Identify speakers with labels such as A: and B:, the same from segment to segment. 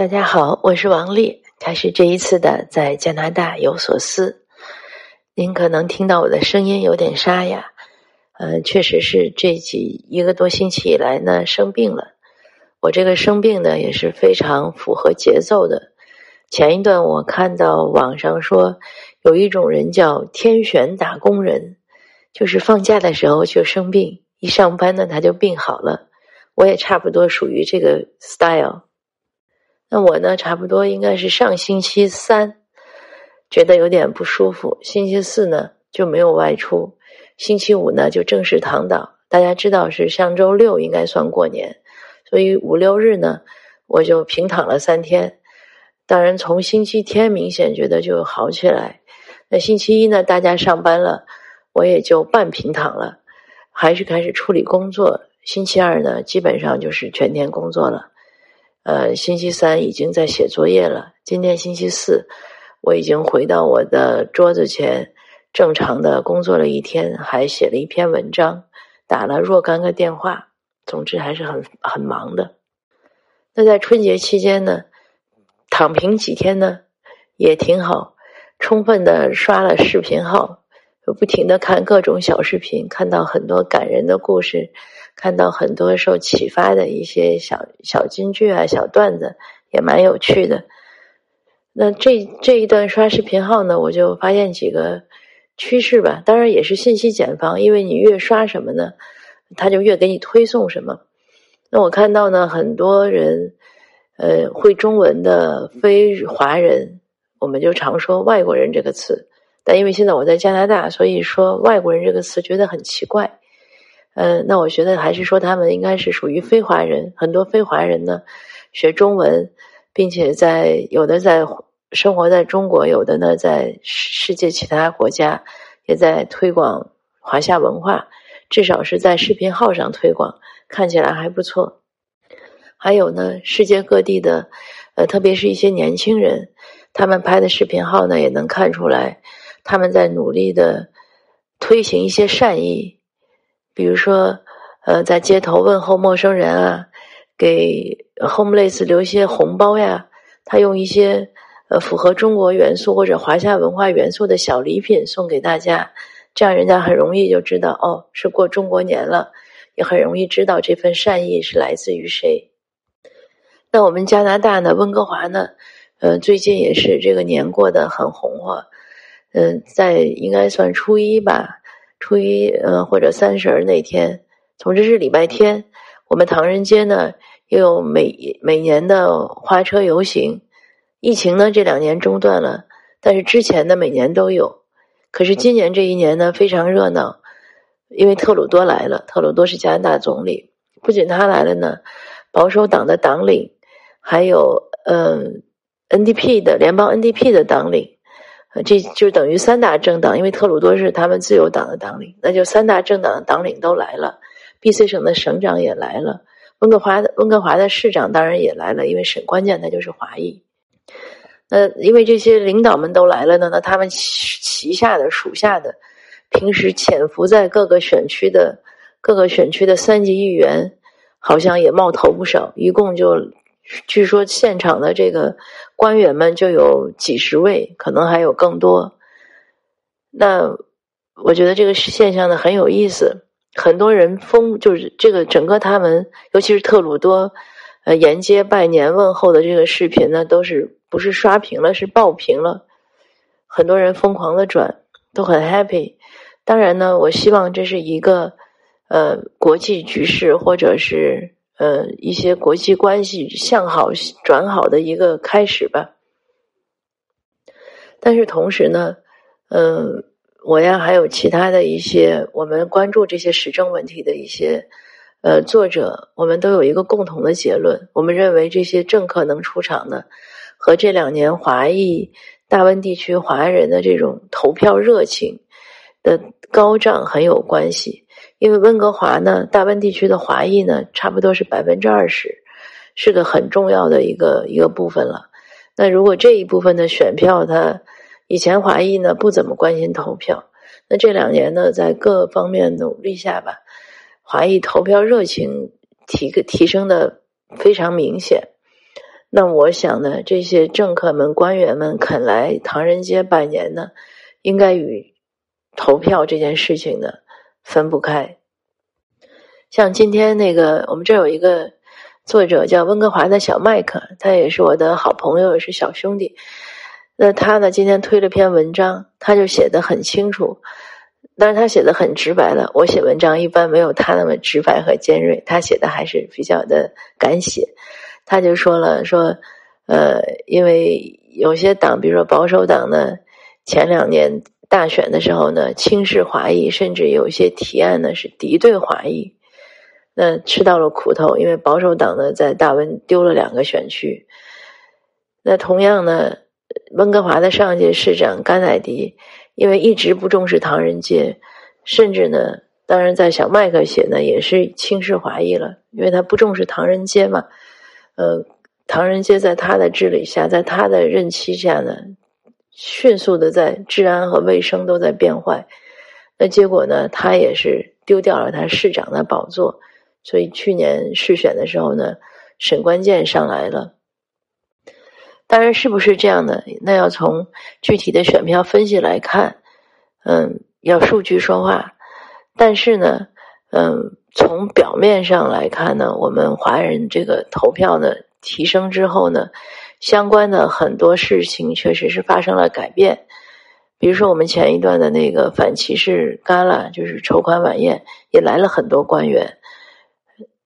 A: 大家好，我是王丽，开始这一次的在加拿大有所思。您可能听到我的声音有点沙哑，呃，确实是这几一个多星期以来呢生病了。我这个生病呢也是非常符合节奏的。前一段我看到网上说有一种人叫天选打工人，就是放假的时候就生病，一上班呢他就病好了。我也差不多属于这个 style。那我呢，差不多应该是上星期三觉得有点不舒服，星期四呢就没有外出，星期五呢就正式躺倒。大家知道是上周六应该算过年，所以五六日呢我就平躺了三天。当然从星期天明显觉得就好起来。那星期一呢，大家上班了，我也就半平躺了，还是开始处理工作。星期二呢，基本上就是全天工作了。呃，星期三已经在写作业了。今天星期四，我已经回到我的桌子前，正常的工作了一天，还写了一篇文章，打了若干个电话。总之还是很很忙的。那在春节期间呢，躺平几天呢，也挺好，充分的刷了视频号，不停的看各种小视频，看到很多感人的故事。看到很多受启发的一些小小金句啊、小段子，也蛮有趣的。那这这一段刷视频号呢，我就发现几个趋势吧。当然也是信息茧房，因为你越刷什么呢，他就越给你推送什么。那我看到呢，很多人呃会中文的非华人，我们就常说外国人这个词。但因为现在我在加拿大，所以说外国人这个词觉得很奇怪。嗯，那我觉得还是说他们应该是属于非华人。很多非华人呢，学中文，并且在有的在生活在中国，有的呢在世界其他国家也在推广华夏文化，至少是在视频号上推广，看起来还不错。还有呢，世界各地的，呃，特别是一些年轻人，他们拍的视频号呢，也能看出来他们在努力的推行一些善意。比如说，呃，在街头问候陌生人啊，给 homeless 留一些红包呀，他用一些呃符合中国元素或者华夏文化元素的小礼品送给大家，这样人家很容易就知道哦，是过中国年了，也很容易知道这份善意是来自于谁。那我们加拿大呢，温哥华呢，呃，最近也是这个年过得很红火，嗯，在应该算初一吧。初一，嗯，或者三十那天，总之是礼拜天，我们唐人街呢又有每每年的花车游行。疫情呢这两年中断了，但是之前的每年都有。可是今年这一年呢非常热闹，因为特鲁多来了。特鲁多是加拿大总理，不仅他来了呢，保守党的党领，还有嗯 NDP 的联邦 NDP 的党领。这就等于三大政党，因为特鲁多是他们自由党的党领，那就三大政党的党领都来了。B.C 省的省长也来了，温哥华的温哥华的市长当然也来了，因为省关键他就是华裔。那因为这些领导们都来了呢，那他们旗下的属下的平时潜伏在各个选区的各个选区的三级议员，好像也冒头不少，一共就。据说现场的这个官员们就有几十位，可能还有更多。那我觉得这个现象呢很有意思，很多人疯，就是这个整个他们，尤其是特鲁多，呃，沿街拜年问候的这个视频呢，都是不是刷屏了，是爆屏了，很多人疯狂的转，都很 happy。当然呢，我希望这是一个呃国际局势，或者是。呃，一些国际关系向好转好的一个开始吧。但是同时呢，嗯，我呀还有其他的一些我们关注这些时政问题的一些呃作者，我们都有一个共同的结论：我们认为这些政客能出场呢，和这两年华裔大温地区华人的这种投票热情的高涨很有关系。因为温哥华呢，大温地区的华裔呢，差不多是百分之二十，是个很重要的一个一个部分了。那如果这一部分的选票，他以前华裔呢不怎么关心投票，那这两年呢，在各方面努力下吧，华裔投票热情提个提升的非常明显。那我想呢，这些政客们、官员们肯来唐人街拜年呢，应该与投票这件事情呢分不开。像今天那个，我们这有一个作者叫温哥华的小麦克，他也是我的好朋友，也是小兄弟。那他呢，今天推了篇文章，他就写的很清楚，但是他写的很直白了。我写文章一般没有他那么直白和尖锐，他写的还是比较的敢写。他就说了，说，呃，因为有些党，比如说保守党呢，前两年大选的时候呢，轻视华裔，甚至有一些提案呢是敌对华裔。那吃到了苦头，因为保守党呢在大温丢了两个选区。那同样呢，温哥华的上届市长甘乃迪，因为一直不重视唐人街，甚至呢，当然在小麦克写呢也是轻视华裔了，因为他不重视唐人街嘛。呃，唐人街在他的治理下，在他的任期下呢，迅速的在治安和卫生都在变坏。那结果呢，他也是丢掉了他市长的宝座。所以去年试选的时候呢，沈关键上来了。当然是不是这样的？那要从具体的选票分析来看，嗯，要数据说话。但是呢，嗯，从表面上来看呢，我们华人这个投票呢提升之后呢，相关的很多事情确实是发生了改变。比如说，我们前一段的那个反歧视 Gala，就是筹款晚宴，也来了很多官员。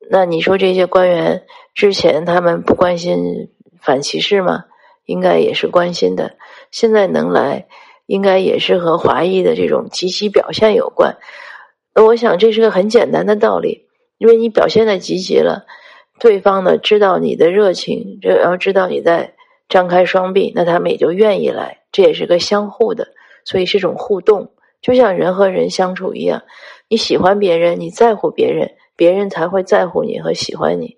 A: 那你说这些官员之前他们不关心反歧视吗？应该也是关心的。现在能来，应该也是和华裔的这种积极表现有关。那我想这是个很简单的道理，因为你表现的积极了，对方呢知道你的热情，然后知道你在张开双臂，那他们也就愿意来。这也是个相互的，所以是种互动，就像人和人相处一样，你喜欢别人，你在乎别人。别人才会在乎你和喜欢你，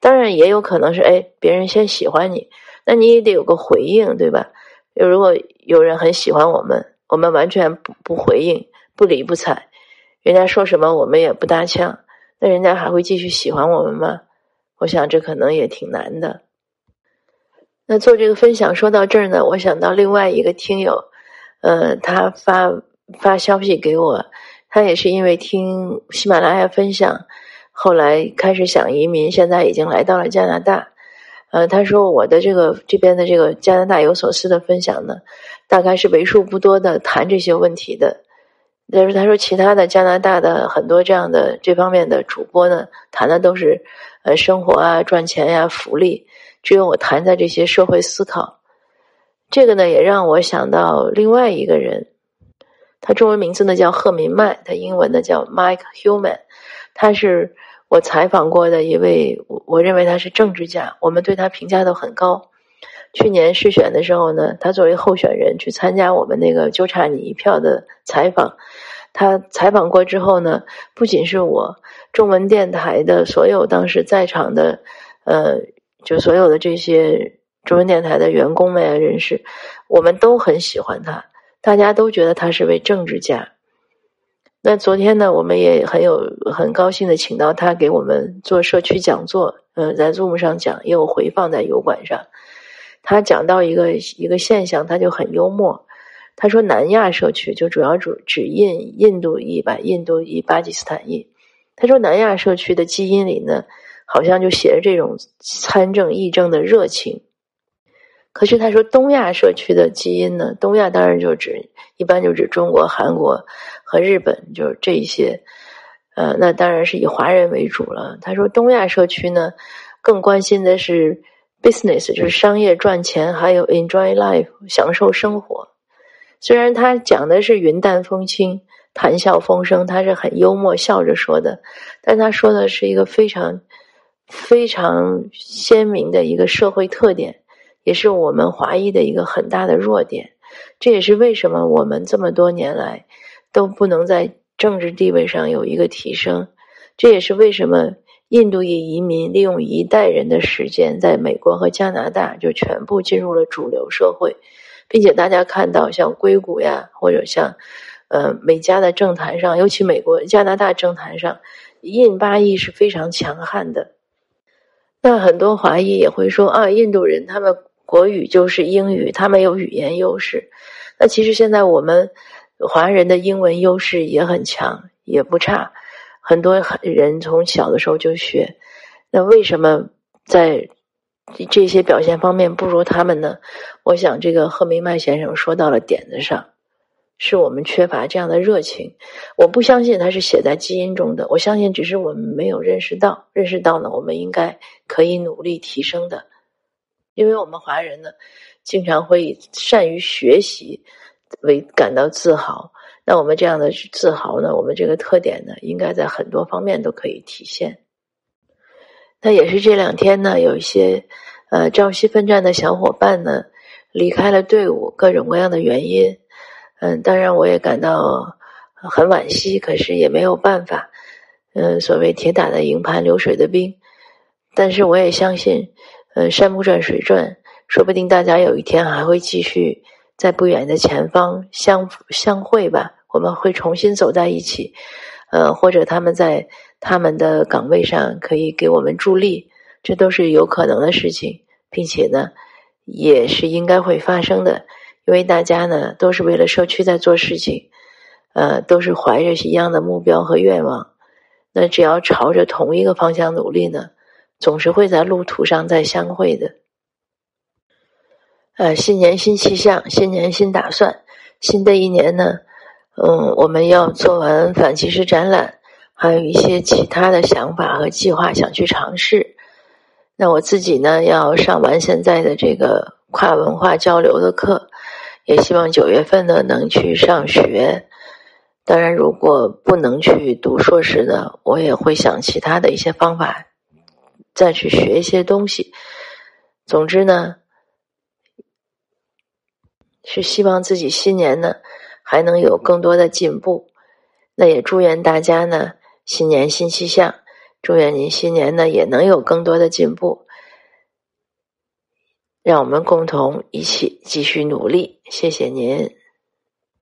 A: 当然也有可能是哎，别人先喜欢你，那你也得有个回应，对吧？如果有人很喜欢我们，我们完全不不回应，不理不睬，人家说什么我们也不搭腔，那人家还会继续喜欢我们吗？我想这可能也挺难的。那做这个分享说到这儿呢，我想到另外一个听友，呃，他发发消息给我。他也是因为听喜马拉雅分享，后来开始想移民，现在已经来到了加拿大。呃，他说我的这个这边的这个加拿大有所思的分享呢，大概是为数不多的谈这些问题的。但是他说其他的加拿大的很多这样的这方面的主播呢，谈的都是呃生活啊、赚钱呀、福利，只有我谈在这些社会思考。这个呢，也让我想到另外一个人。他中文名字呢叫贺明迈，他英文呢叫 Mike Human，他是我采访过的一位，我我认为他是政治家，我们对他评价都很高。去年试选的时候呢，他作为候选人去参加我们那个就差你一票的采访，他采访过之后呢，不仅是我中文电台的所有当时在场的，呃，就所有的这些中文电台的员工们啊人士，我们都很喜欢他。大家都觉得他是位政治家。那昨天呢，我们也很有很高兴的请到他给我们做社区讲座，嗯，在 Zoom 上讲，也有回放在油管上。他讲到一个一个现象，他就很幽默。他说南亚社区就主要主指印印度裔吧，印度裔、巴基斯坦裔。他说南亚社区的基因里呢，好像就写着这种参政议政的热情。可是他说，东亚社区的基因呢？东亚当然就指一般就指中国、韩国和日本，就是这一些。呃，那当然是以华人为主了。他说，东亚社区呢，更关心的是 business，就是商业赚钱，还有 enjoy life，享受生活。虽然他讲的是云淡风轻、谈笑风生，他是很幽默笑着说的，但他说的是一个非常非常鲜明的一个社会特点。也是我们华裔的一个很大的弱点，这也是为什么我们这么多年来都不能在政治地位上有一个提升。这也是为什么印度裔移民利用一代人的时间，在美国和加拿大就全部进入了主流社会，并且大家看到像硅谷呀，或者像呃美加的政坛上，尤其美国、加拿大政坛上，印巴裔是非常强悍的。那很多华裔也会说啊，印度人他们国语就是英语，他们有语言优势。那其实现在我们华人的英文优势也很强，也不差。很多人从小的时候就学，那为什么在这些表现方面不如他们呢？我想这个贺明迈先生说到了点子上，是我们缺乏这样的热情。我不相信他是写在基因中的，我相信只是我们没有认识到，认识到呢，我们应该可以努力提升的。因为我们华人呢，经常会以善于学习为感到自豪。那我们这样的自豪呢？我们这个特点呢，应该在很多方面都可以体现。那也是这两天呢，有一些呃朝夕奋战的小伙伴呢离开了队伍，各种各样的原因。嗯，当然我也感到很惋惜，可是也没有办法。嗯，所谓铁打的营盘流水的兵，但是我也相信，嗯，山不转水转，说不定大家有一天还会继续。在不远的前方相相会吧，我们会重新走在一起，呃，或者他们在他们的岗位上可以给我们助力，这都是有可能的事情，并且呢，也是应该会发生的，因为大家呢都是为了社区在做事情，呃，都是怀着一样的目标和愿望，那只要朝着同一个方向努力呢，总是会在路途上再相会的。呃，新年新气象，新年新打算。新的一年呢，嗯，我们要做完反歧视展览，还有一些其他的想法和计划想去尝试。那我自己呢，要上完现在的这个跨文化交流的课，也希望九月份呢能去上学。当然，如果不能去读硕士呢，我也会想其他的一些方法，再去学一些东西。总之呢。是希望自己新年呢还能有更多的进步，那也祝愿大家呢新年新气象，祝愿您新年呢也能有更多的进步，让我们共同一起继续努力，谢谢您。